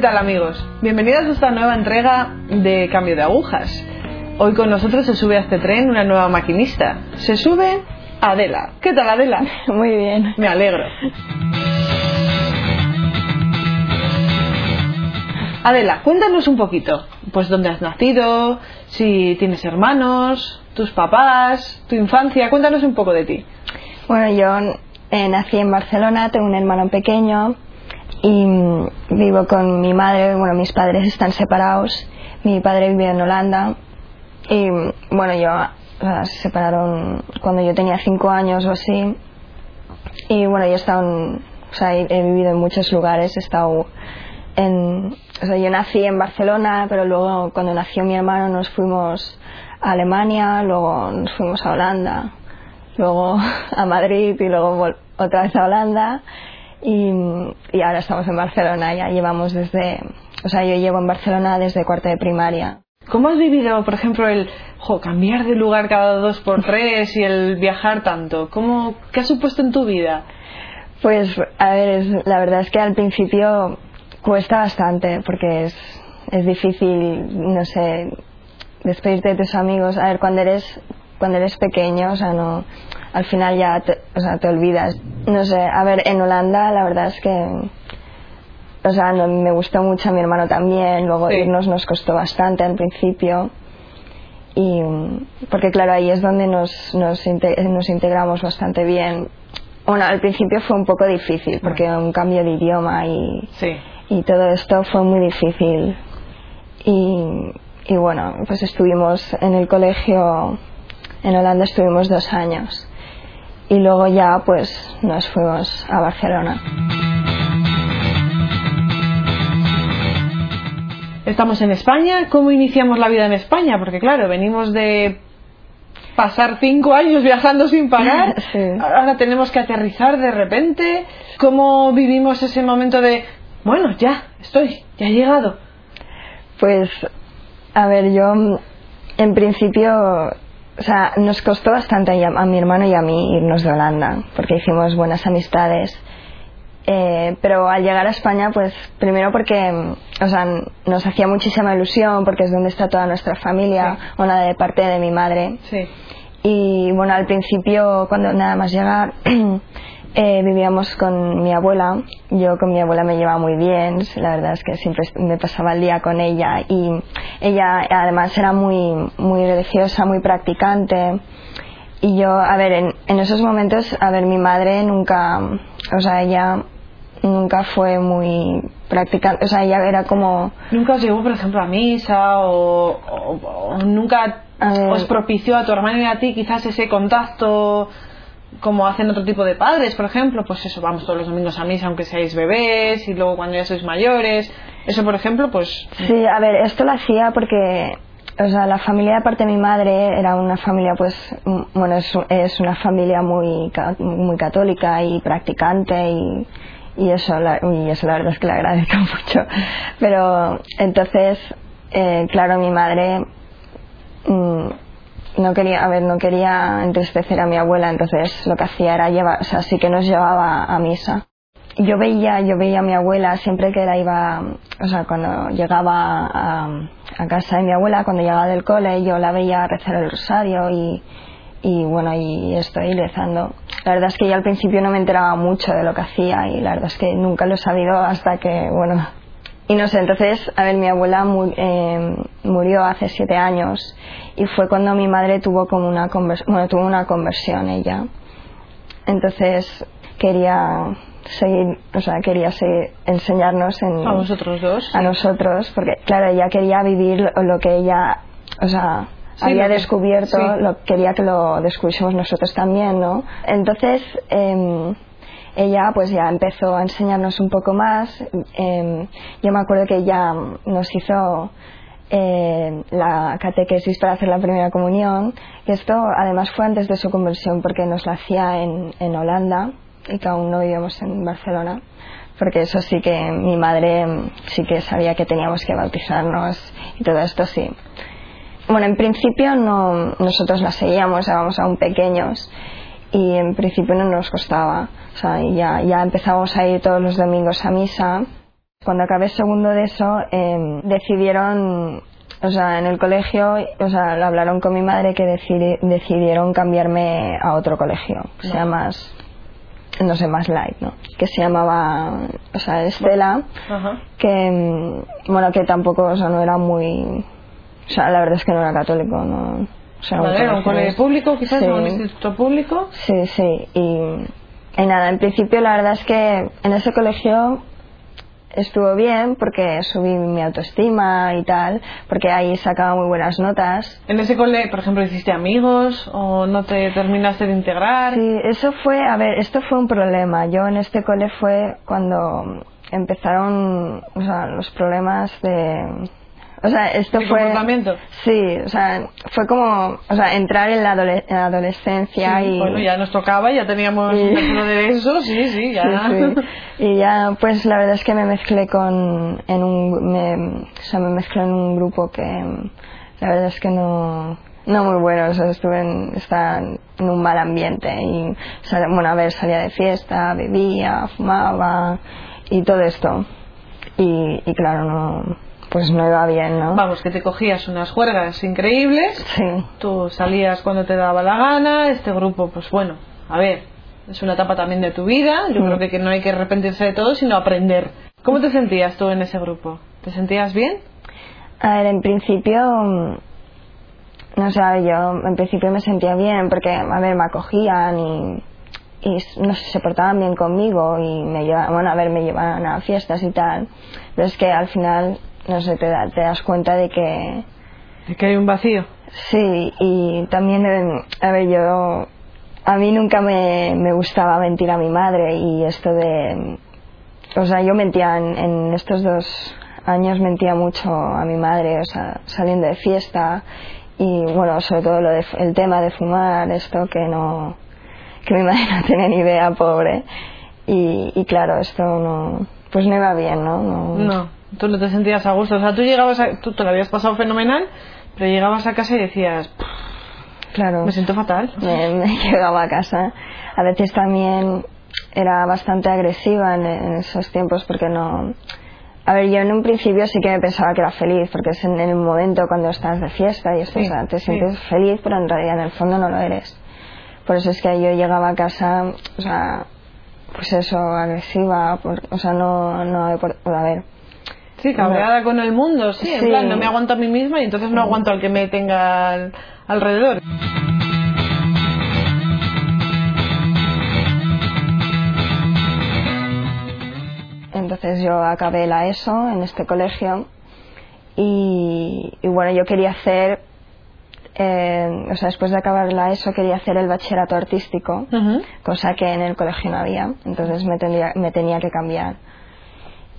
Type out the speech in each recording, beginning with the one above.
tal amigos? Bienvenidos a esta nueva entrega de Cambio de Agujas. Hoy con nosotros se sube a este tren una nueva maquinista. Se sube Adela. ¿Qué tal Adela? Muy bien. Me alegro. Adela, cuéntanos un poquito, pues dónde has nacido, si tienes hermanos, tus papás, tu infancia, cuéntanos un poco de ti. Bueno, yo eh, nací en Barcelona, tengo un hermano pequeño y vivo con mi madre, bueno, mis padres están separados, mi padre vive en Holanda y bueno, yo se separaron cuando yo tenía cinco años o así y bueno, yo he estado en, o sea, he, vivido en muchos lugares, he estado en, o sea, yo nací en Barcelona, pero luego cuando nació mi hermano nos fuimos a Alemania, luego nos fuimos a Holanda, luego a Madrid y luego otra vez a Holanda y, y ahora estamos en Barcelona, ya llevamos desde, o sea, yo llevo en Barcelona desde cuarto de primaria. ¿Cómo has vivido, por ejemplo, el jo, cambiar de lugar cada dos por tres y el viajar tanto? ¿Cómo, ¿Qué ha supuesto en tu vida? Pues, a ver, es- la verdad es que al principio cuesta bastante porque es, es difícil, no sé, despedirte de tus amigos. A ver, cuando eres, cuando eres pequeño, o sea, no, al final ya te, o sea, te olvidas. No sé, a ver, en Holanda la verdad es que, o sea, no- me gustó mucho a mi hermano también, luego Sí. irnos nos costó bastante al principio. Y, porque claro, ahí es donde nos, nos, nos integramos bastante bien. Bueno, al principio fue un poco difícil porque un cambio de idioma y, Sí. y todo esto fue muy difícil. Y, y bueno, pues estuvimos en el colegio, en Holanda estuvimos dos años. Y luego ya pues nos fuimos a Barcelona. Estamos en España. ¿Cómo iniciamos la vida en España? Porque claro, venimos de pasar cinco años viajando sin parar. Sí. Ahora tenemos que aterrizar de repente. ¿Cómo vivimos ese momento de, bueno, ya estoy, ya he llegado? Pues, a ver, yo en principio, o sea, nos costó bastante a, mi hermano y a mí irnos de Holanda, porque hicimos buenas amistades. Eh, pero al llegar a España, pues primero porque, o sea, nos hacía muchísima ilusión, porque es donde está toda nuestra familia, Sí. una de parte de mi madre. Sí. Y bueno, al principio, cuando nada más llegar, eh, vivíamos con mi abuela. Yo con mi abuela me llevaba muy bien. La verdad es que siempre me pasaba el día con ella. Y ella además era muy, muy religiosa, muy practicante. Y yo, a ver, en, en esos momentos, a ver, mi madre nunca, o sea, ella nunca fue muy practicante. O sea, ella era como, ¿Nunca os llevó, por ejemplo, a misa o, o- o nunca os propició a tu hermano y a ti quizás ese contacto como hacen otro tipo de padres, por ejemplo? Pues eso, vamos todos los domingos a misa aunque seáis bebés y luego cuando ya sois mayores. Eso, por ejemplo, pues Sí, a ver, esto lo hacía porque, o sea, la familia de parte de mi madre era una familia, pues, bueno, es, es una familia muy, muy católica y practicante y, y eso, la, y eso la verdad es que le agradezco mucho. Pero entonces, eh, claro, mi madre mm, no quería, a ver, no quería entristecer a mi abuela, entonces lo que hacía era llevar, o sea, sí que nos llevaba a misa. Yo veía yo veía a mi abuela siempre que la iba o sea cuando llegaba a, a casa de mi abuela cuando llegaba del cole yo la veía rezar el rosario y y bueno y estoy rezando. La verdad es que yo al principio no me enteraba mucho de lo que hacía y la verdad es que nunca lo he sabido hasta que bueno y no sé entonces a ver mi abuela mu- eh, murió hace siete años y fue cuando mi madre tuvo como una convers- bueno tuvo una conversión ella entonces quería seguir, o sea, quería seguir, enseñarnos en, a vosotros dos. a nosotros, porque claro, ella quería vivir lo, que ella, o sea, Sí, había lo que- descubierto, sí. lo quería que lo descubriésemos nosotros también, ¿no? Entonces, em, ella pues ya empezó a enseñarnos un poco más. em, yo me acuerdo que ella nos hizo eh, la catequesis para hacer la primera comunión. Esto además fue antes de su conversión porque nos la hacía en, en Holanda y que aún no vivíamos en Barcelona. Porque eso sí que mi madre mm, sí que sabía que teníamos que bautizarnos y todo esto sí. Bueno, en principio no, nosotros la seguíamos, éramos aún pequeños y en principio no nos costaba. O sea, ya, ya empezábamos a ir todos los domingos a misa Cuando acabé segundo de eso, em, decidieron, o sea, en el colegio, o sea, lo hablaron con mi madre que decidi- decidieron cambiarme a otro colegio, que sea más, no sé, más light, ¿no? Que se llamaba, o sea, Estela, que, mm, bueno, que tampoco, o sea, no era muy, o sea, la verdad es que no era católico, no. O sea, Vale, era un colegio público, quizás, Sí. un instituto público. Sí, sí. Y, y nada, en principio la verdad es que en ese colegio estuvo bien porque subí mi autoestima y tal, porque ahí sacaba muy buenas notas. En ese cole, por ejemplo, hiciste amigos o no te terminaste de integrar. Sí, eso fue, a ver, esto fue un problema. Yo en este cole fue cuando empezaron, o sea, los problemas de... O sea, esto ¿De fue... comportamiento? Sí, o sea, fue como, o sea, entrar en la, adole- en la adolescencia Sí, y... Bueno, ya nos tocaba, ya teníamos Y- un ejemplo de eso, sí, sí, ya. Sí, sí. Y ya, pues la verdad es que me mezclé con, en un, me, o sea, me mezclé en un grupo que la verdad es que no, no muy bueno, o sea, estuve en, estaba en un mal ambiente y, o sea, bueno, a ver, salía de fiesta, bebía, fumaba y todo esto. Y, y claro, no, pues no iba bien, ¿no? Vamos, que te cogías unas juergas increíbles, Sí, tú salías cuando te daba la gana, este grupo, pues bueno, a ver, es una etapa también de tu vida, yo Mm. creo que, que no hay que arrepentirse de todo, sino aprender. ¿Cómo te sentías tú en ese grupo? ¿Te sentías bien? A ver, en principio, mm, no sé, yo en principio me sentía bien porque, a ver, me acogían y, y no sé, se portaban bien conmigo y me llevaban, bueno, a ver, me llevaban a fiestas y tal. Pero es que al final, no sé, te, da- te das cuenta de que ¿De que hay un vacío? sí, y también, eh, a ver, yo, a mí nunca me, me gustaba mentir a mi madre y esto de, o sea, yo mentía en, en estos dos años mentía mucho a mi madre, o sea, saliendo de fiesta y bueno, sobre todo lo de, el tema de fumar, esto que no, que mi madre no tenía ni idea, pobre. Y, y claro, esto no, pues no iba bien, ¿no? no No, tú no te sentías a gusto. O sea, tú llegabas a, tú te lo habías pasado fenomenal, pero llegabas a casa y decías, "Pff, Claro. me siento fatal. me, me llegaba a casa. A veces también era bastante agresiva en, en esos tiempos porque no... A ver, yo en un principio sí que me pensaba que era feliz, porque es en el momento cuando estás de fiesta y esto, Sí, o sea, te sí. sientes feliz, pero en realidad en el fondo no lo eres. Por eso es que yo llegaba a casa, o sea, pues eso, agresiva, por- o sea, no, no, a ver, Sí, cabreada con el mundo, sí, en plan, no me aguanto a mí misma y entonces no aguanto al que me tenga al- alrededor. Entonces yo acabé la ESO en este colegio y, y bueno, yo quería hacer, eh, o sea, después de acabar la ESO quería hacer el bachillerato artístico, cosa que en el colegio no había, entonces me, tendría- me tenía que cambiar.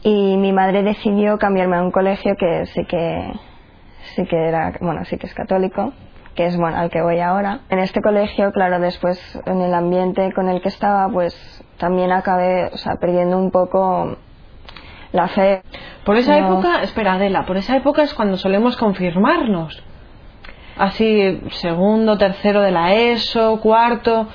Y mi madre decidió cambiarme a un colegio que sí que, sí que era, bueno, sí que es católico, que es bueno, al que voy ahora. En este colegio, claro, después en el ambiente con el que estaba, pues también acabé, o sea, perdiendo un poco la fe. Por esa No. época, espera Adela, por esa época es cuando solemos confirmarnos. Así, segundo, tercero de la ESO, cuarto.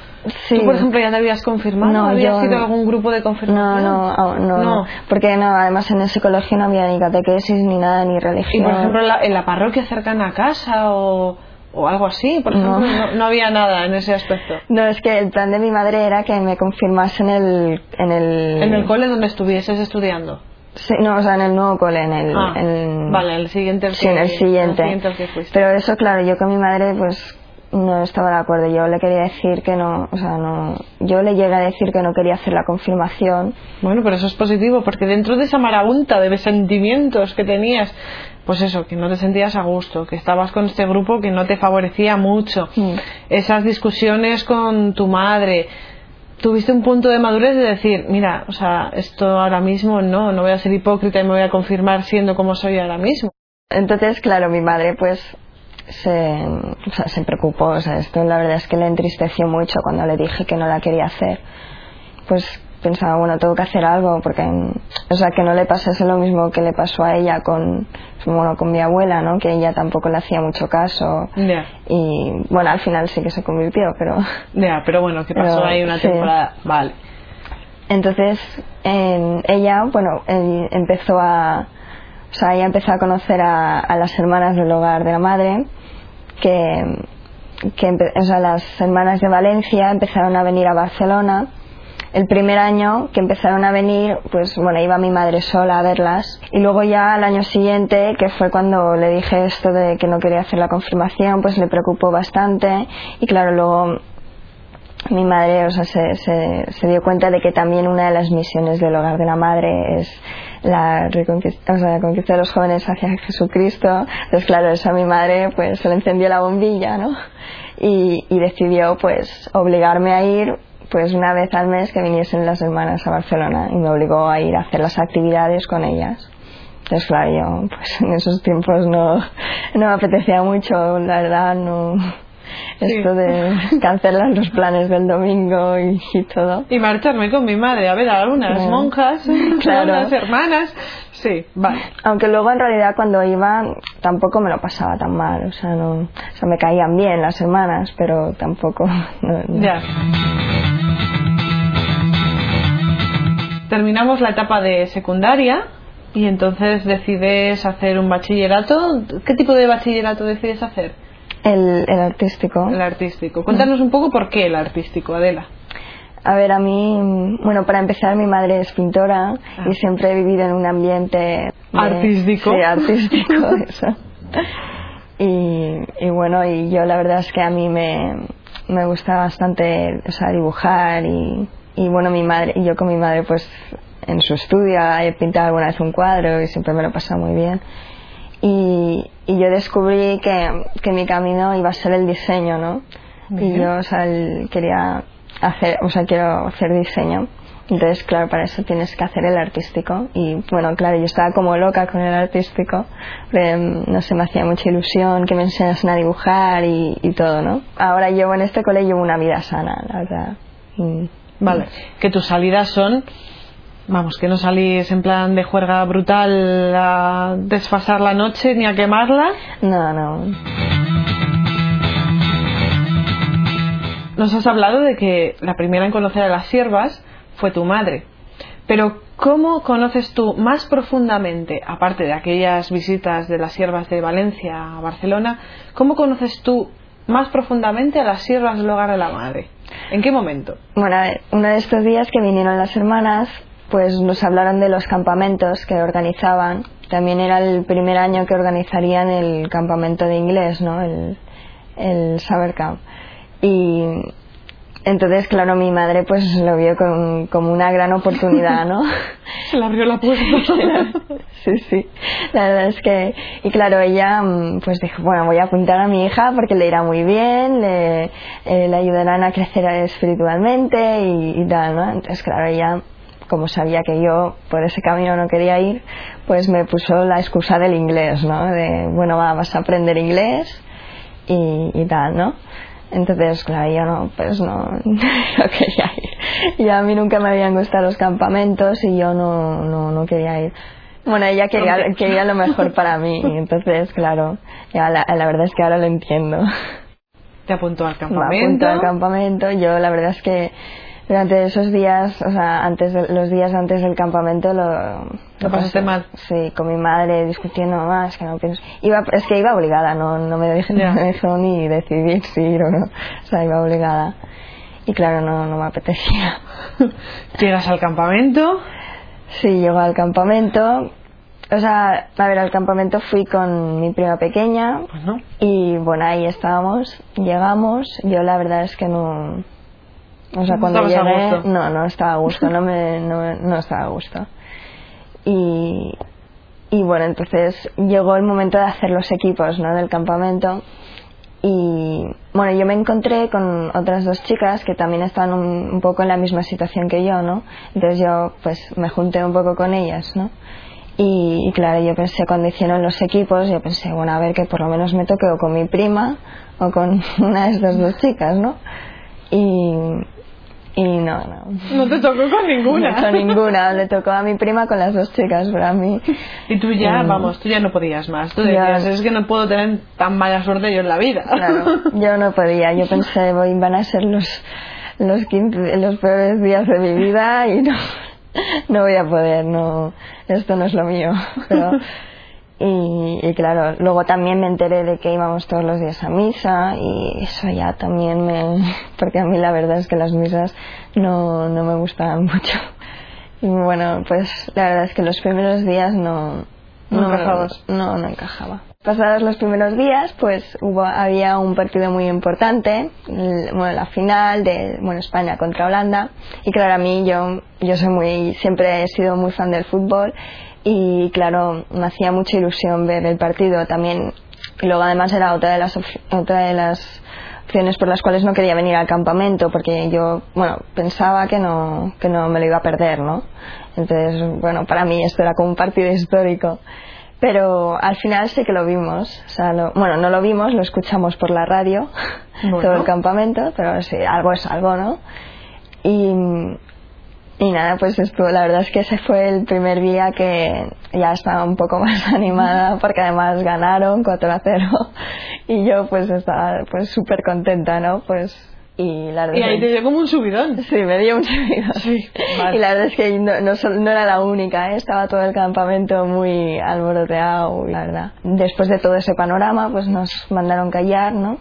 Sí. ¿Tú, por ejemplo, ya te habías confirmado? No, ¿Habías sido no. algún grupo de confirmación? no, no, no, No. porque no, además en ese colegio no había ni catequesis ni nada, ni Y, religión. por ejemplo, en la, en la parroquia cercana a casa o, o algo así, por ejemplo, No. no, no había nada en ese aspecto. No, es que el plan de mi madre era que me confirmase en el... En el, En el cole donde estuvieses estudiando. Sí, no, o sea, en el nuevo cole, en el... Ah, en- vale, el siguiente. al Sí, en el siguiente. que. Pero eso, claro, yo con mi madre, pues no estaba de acuerdo. Yo le quería decir que no, o sea, no. Yo le llegué a decir que no quería hacer la confirmación. Bueno, pero eso es positivo, porque dentro de esa marabunta de sentimientos que tenías, pues eso, que no te sentías a gusto, que estabas con este grupo que no te favorecía mucho, Mm. esas discusiones con tu madre, tuviste un punto de madurez de decir, mira, o sea, esto ahora mismo no, no voy a ser hipócrita y me voy a confirmar siendo como soy ahora mismo. Entonces, claro, mi madre, pues, se, o se preocupó. O sea, esto la verdad es que le entristeció mucho cuando le dije que no la quería hacer. Pues pensaba, bueno, tengo que hacer algo porque, o sea, que no le pasase lo mismo que le pasó a ella con, bueno, con mi abuela, ¿no? Que ella tampoco le hacía mucho caso. Y bueno, al final sí que se convirtió, pero ya, pero bueno, que pasó Pero, ahí una sí. temporada, vale. entonces em, ella, bueno, em, empezó a, o sea, ella empezó a conocer a, a las hermanas del hogar de la madre, que, que o sea, las hermanas de Valencia empezaron a venir a Barcelona. El primer año que empezaron a venir, pues bueno, iba mi madre sola a verlas. Y luego ya al año siguiente, que fue cuando le dije esto de que no quería hacer la confirmación, pues le preocupó bastante. Y claro, luego mi madre o sea, se, dio cuenta de que también una de las misiones del hogar de la madre es la reconquista, conquista de los jóvenes hacia Jesucristo. Entonces, claro, eso a mi madre pues se le encendió la bombilla, ¿no? Y decidió pues obligarme a ir pues una vez al mes que viniesen las hermanas a Barcelona y me obligó a ir a hacer las actividades con ellas. Entonces, claro, yo pues en esos tiempos no, no me apetecía mucho, la verdad, no esto de cancelar los planes del domingo y, y todo. Y marcharme con mi madre a ver a unas Claro. monjas, Claro. a unas hermanas. Sí, vale. Aunque luego en realidad cuando iba tampoco me lo pasaba tan mal, o sea, no, o sea, me caían bien las hermanas, pero tampoco. no- no. Ya. Terminamos la etapa de secundaria y entonces decides hacer un bachillerato. ¿Qué tipo de bachillerato decides hacer? El, el artístico. El artístico. Cuéntanos un poco por qué el artístico, Adela. A ver, a mí, bueno, para empezar, mi madre es pintora Ah. y siempre he vivido en un ambiente de- Artístico. Sí, artístico, eso. Y, y bueno, y yo la verdad es que a mí me, me gusta bastante, o sea, dibujar y, y bueno, mi madre, y yo con mi madre, pues en su estudio he pintado alguna vez un cuadro y siempre me lo he pasado muy bien. Y, y yo descubrí que, que mi camino iba a ser el diseño, ¿no? Muy Y bien. yo, o sea, el- quería hacer, o sea, quiero hacer diseño. Entonces, claro, para eso tienes que hacer el artístico. Y bueno, claro, yo estaba como loca con el artístico. porque, mm, no sé, me hacía mucha ilusión que me enseñasen a dibujar y, y todo, ¿no? Ahora llevo en este cole llevo una vida sana, la verdad. Y- Vale. Que tus salidas son. Vamos, que no salís en plan de juerga brutal a desfasar la noche ni a quemarla. No, no. Nos has hablado de que la primera en conocer a las siervas fue tu madre. Pero ¿cómo conoces tú más profundamente, aparte de aquellas visitas de las siervas de Valencia a Barcelona, cómo conoces tú más profundamente a las siervas del hogar de la madre? ¿En qué momento? Bueno, a ver, uno de estos días que vinieron las hermanas, pues nos hablaron de los campamentos que organizaban. También era el primer año que organizarían el campamento de inglés, ¿no? El, el Summer Camp. Y entonces, claro, mi madre pues lo vio con- como una gran oportunidad, ¿no? Se le abrió la puerta. Sí, sí. La verdad es que, y claro, ella mm, pues dijo, bueno, voy a apuntar a mi hija porque le irá muy bien, le, eh, le ayudarán a crecer espiritualmente y, y tal, ¿no? Entonces, claro, ella, como sabía que yo por ese camino no quería ir, pues me puso la excusa del inglés, ¿no? De, bueno, va, vas a aprender inglés y, y tal, ¿no? Entonces, claro, yo no, pues no, no quería ir. Y a mí nunca me habían gustado los campamentos y yo no, no, no quería ir. Bueno, ella quería, quería lo mejor para mí, entonces, claro, ya la, la verdad es que ahora lo entiendo. Te apuntó al Me campamento. apunto al campamento, yo la verdad es que durante esos días, o sea, antes de- los días antes del campamento lo, Lo pasaste pasé- mal. Sí, con mi madre discutiendo más, que no pienso. Iba, es que iba obligada, no, no me dejé Ya. no dejó ni decidir si ir o no. O sea, iba obligada. Y claro, no, no me apetecía. Llegas al campamento. Sí, llego al campamento. O sea, a ver, al campamento fui con mi prima pequeña, Bueno, y bueno, ahí estábamos, llegamos, yo la verdad es que no... O sea, No cuando a llegué, gusto. no, no estaba a gusto, no, me, no, no estaba a gusto. Y, y bueno, entonces llegó el momento de hacer los equipos, ¿no? Del campamento. Y bueno, yo me encontré con otras dos chicas que también estaban un, un poco en la misma situación que yo, ¿no? Entonces yo pues me junté un poco con ellas, ¿no? Y, y claro, yo pensé cuando hicieron los equipos, yo pensé, bueno, a ver que por lo menos me toque o con mi prima o con una de estas dos chicas, ¿no? Y, y no, no. no te tocó con ninguna. No con ninguna, le tocó a mi prima con las dos chicas, pero a mí... Y tú ya, Mm. vamos, tú ya no podías más. Tú decías, es que no puedo tener tan mala suerte yo en la vida. Claro, yo no podía, yo pensé, voy, van a ser los, los 15, los peores días de mi vida y no, no voy a poder, no, esto no es lo mío. Y, y, claro, luego también me enteré de que íbamos todos los días a misa y eso ya también me... porque a mí la verdad es que las misas no, no me gustaban mucho. Y bueno, pues la verdad es que los primeros días no, no, no, no, no encajaba. Pasados los primeros días, pues hubo, había un partido muy importante, bueno, la final de bueno, España contra Holanda. Y claro, a mí yo, yo soy muy, siempre he sido muy fan del fútbol y claro, me hacía mucha ilusión ver el partido también. Y luego además era otra de las, otra de las opciones por las cuales no quería venir al campamento porque yo, bueno, pensaba que no, que no me lo iba a perder, ¿no? Entonces, bueno, para mí esto era como un partido histórico. Pero al final sí que lo vimos. O sea, bueno, no lo vimos, lo escuchamos por la radio, todo el campamento, pero sí, algo es algo, ¿no? Y, y nada, pues estuvo, la verdad es que ese fue el primer día que ya estaba un poco más animada porque además ganaron 4 a 0 y yo pues estaba pues súper contenta, ¿no? Pues y, la y ahí te dio como un subidón. Sí, me dio un subidón. Sí, Y la verdad es que no, no, no era la única, ¿eh? estaba todo el campamento muy alboroteado, la verdad. Después de todo ese panorama, pues nos mandaron callar, ¿no?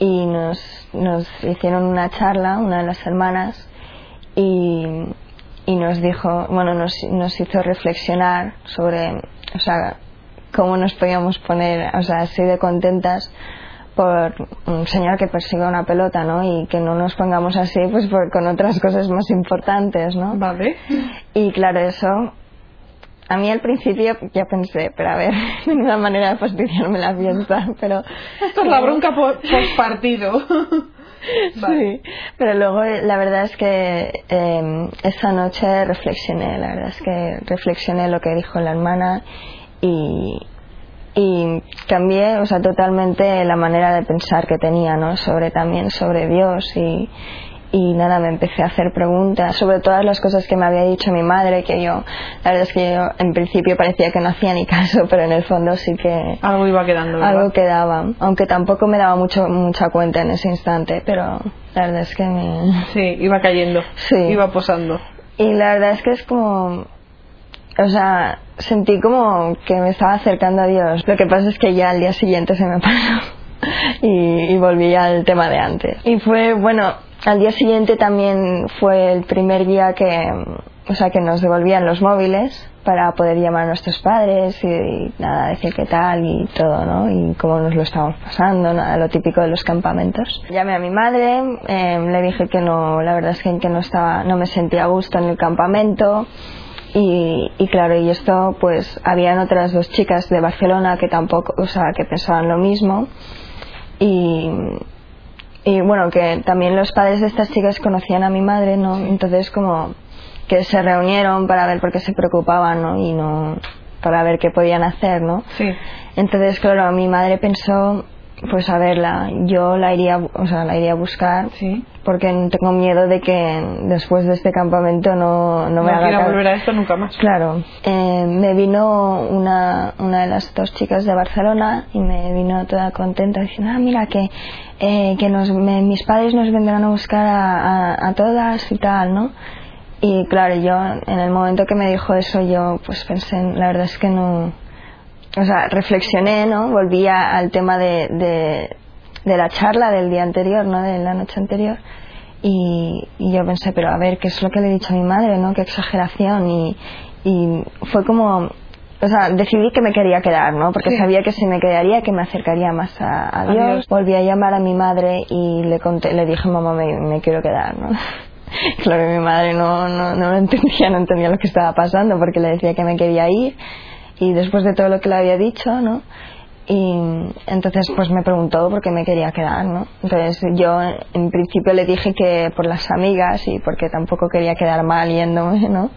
Y nos, nos hicieron una charla, una de las hermanas, y, y nos dijo, bueno, nos, nos hizo reflexionar sobre, o sea, cómo nos podíamos poner, o sea, así de contentas por un señor que persigue una pelota, ¿no? Y que no nos pongamos así, pues por, con otras cosas más importantes, ¿no? Vale. Y claro, eso, a mí al principio ya pensé, pero a ver, de una manera de fastidiarme la fiesta, pero... Esto es la bronca post partido. Sí, pero luego la verdad es que eh, esa noche reflexioné, la verdad es que reflexioné lo que dijo la hermana y, y cambié o sea totalmente la manera de pensar que tenía no sobre también sobre Dios y, y nada me empecé a hacer preguntas sobre todas las cosas que me había dicho mi madre que yo la verdad es que yo en principio parecía que no hacía ni caso pero en el fondo sí que algo iba quedando ¿verdad? algo quedaba aunque tampoco me daba mucho mucha cuenta en ese instante pero la verdad es que me sí iba cayendo sí iba posando y la verdad es que es como o sea, sentí como que me estaba acercando a Dios. Lo que pasa es que ya al día siguiente se me pasó y, y volví al tema de antes. Y fue, bueno, al día siguiente también fue el primer día que, o sea, que nos devolvían los móviles para poder llamar a nuestros padres y, y, nada, decir qué tal y todo, ¿no? Y cómo nos lo estábamos pasando, nada, lo típico de los campamentos. Llamé a mi madre, eh, le dije que no, la verdad es que, que no estaba, no me sentía a gusto en el campamento y, y, claro, y esto pues habían otras dos chicas de Barcelona que tampoco, o sea, que pensaban lo mismo y, y bueno, que también los padres de estas chicas conocían a mi madre, ¿no? Entonces como que se reunieron para ver por qué se preocupaban, ¿no? Y no para ver qué podían hacer, ¿no? Sí. Entonces, claro, mi madre pensó pues a verla, yo la iría, o sea, la iría a buscar sí. porque tengo miedo de que después de este campamento no, no me no haga volver a esto nunca más. Claro, eh, me vino una, una de las dos chicas de Barcelona y me vino toda contenta diciendo, ah, mira que, eh, que nos, me, mis padres nos vendrán a buscar a, a, a todas y tal, ¿no? Y claro, yo en el momento que me dijo eso yo pues pensé, la verdad es que no, o sea, reflexioné, ¿no? Volví a, al tema de, de, de, la charla del día anterior, ¿no? De la noche anterior. Y, y, yo pensé, pero a ver, ¿qué es lo que le he dicho a mi madre, ¿no? Qué exageración. Y, y fue como, o sea, decidí que me quería quedar, ¿no? Porque Sí. sabía que si me quedaría, que me acercaría más a, a Dios. Dios. Volví a llamar a mi madre y le conté, le dije, mamá, me, me quiero quedar, ¿no? Claro, mi madre no, no, no lo entendía, no entendía lo que estaba pasando porque le decía que me quería ir y después de todo lo que le había dicho, ¿no? Y entonces pues me preguntó por qué me quería quedar, ¿no? Entonces yo en principio le dije que por las amigas y porque tampoco quería quedar mal yéndome, ¿no?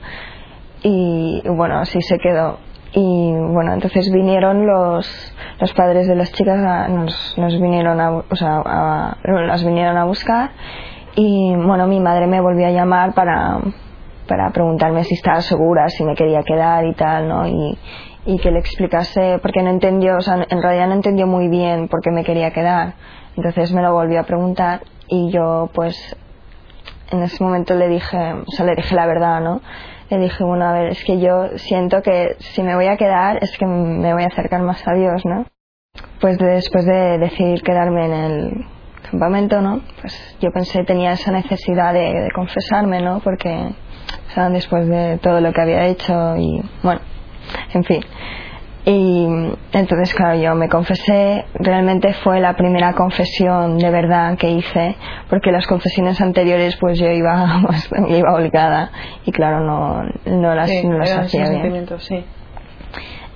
Y bueno, así se quedó. Y bueno, entonces vinieron los, los padres de las chicas, a- nos, nos vinieron a, o sea, a- vinieron a buscar y bueno, mi madre me volvió a llamar para, para preguntarme si estaba segura, si me quería quedar y tal, ¿no? Y, y que le explicase, porque no entendió, o sea, en realidad no entendió muy bien por qué me quería quedar. Entonces me lo volvió a preguntar y yo pues en ese momento le dije, o sea, le dije la verdad, ¿no? Le dije, bueno, a ver, es que yo siento que si me voy a quedar es que me voy a acercar más a Dios, ¿no? Pues después de decidir quedarme en el campamento, ¿no? Pues yo pensé, tenía esa necesidad de, de confesarme, ¿no? Porque, o sea, después de todo lo que había hecho y, bueno, en fin. Y entonces, claro, yo me confesé, realmente fue la primera confesión de verdad que hice, porque las confesiones anteriores pues yo iba, pues, iba obligada y claro, no, no las, Sí, no las hacía bien. sí.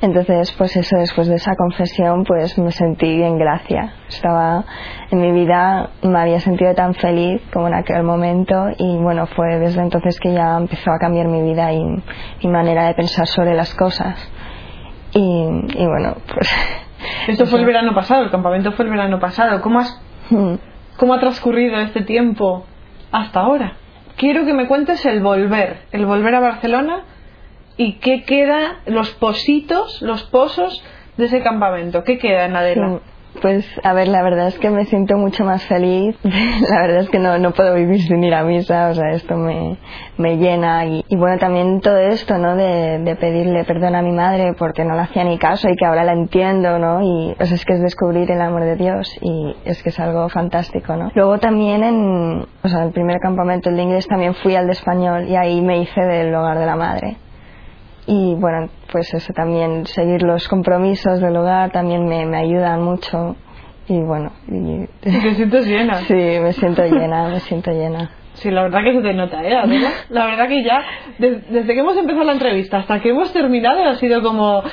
Entonces, pues eso, después de esa confesión, pues me sentí en gracia. Estaba en mi vida, me había sentido tan feliz como en aquel momento y bueno, fue desde entonces que ya empezó a cambiar mi vida y mi manera de pensar sobre las cosas. Y, y bueno, pues... Esto fue el verano pasado, el campamento fue el verano pasado. ¿Cómo, has, Mm, ¿Cómo ha transcurrido este tiempo hasta ahora? Quiero que me cuentes el volver, el volver a Barcelona y qué queda, los positos, los pozos de ese campamento. ¿Qué queda en Adela? sí. Pues a ver, la verdad es que me siento mucho más feliz. la verdad es que no, no puedo vivir sin ir a misa, o sea, esto me, me llena. Y, bueno, también todo esto, ¿no? De, de pedirle perdón a mi madre porque no le hacía ni caso y que ahora la entiendo, ¿no? Y pues es que es descubrir el amor de Dios y es que es algo fantástico, ¿no? Luego también en, o sea, el primer campamento, el de inglés, también fui al de español y ahí me hice del hogar de la madre y bueno, pues eso también, seguir los compromisos del hogar también me, me ayudan mucho y bueno, y- Te sientes llena. sí, me siento llena, me siento llena. Sí, la verdad que se te nota, ¿eh, Adela? La verdad que ya, de- desde que hemos empezado la entrevista hasta que hemos terminado, ha sido como...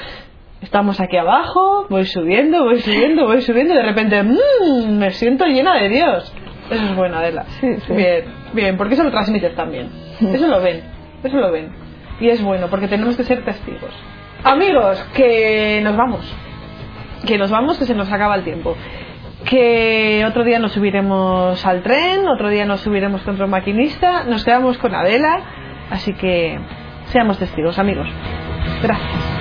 Estamos aquí abajo, voy subiendo, voy subiendo, voy subiendo, y de repente, mmm, me siento llena de Dios. Eso es bueno, Adela. Sí, sí. Bien, bien, porque eso lo transmites también. Eso lo ven, eso lo ven. Y es bueno, porque tenemos que ser testigos. Amigos, que nos vamos. Que nos vamos, que se nos acaba el tiempo. Que otro día nos subiremos al tren, otro día nos subiremos contra un maquinista, nos quedamos con Adela, así que seamos testigos, amigos. Gracias.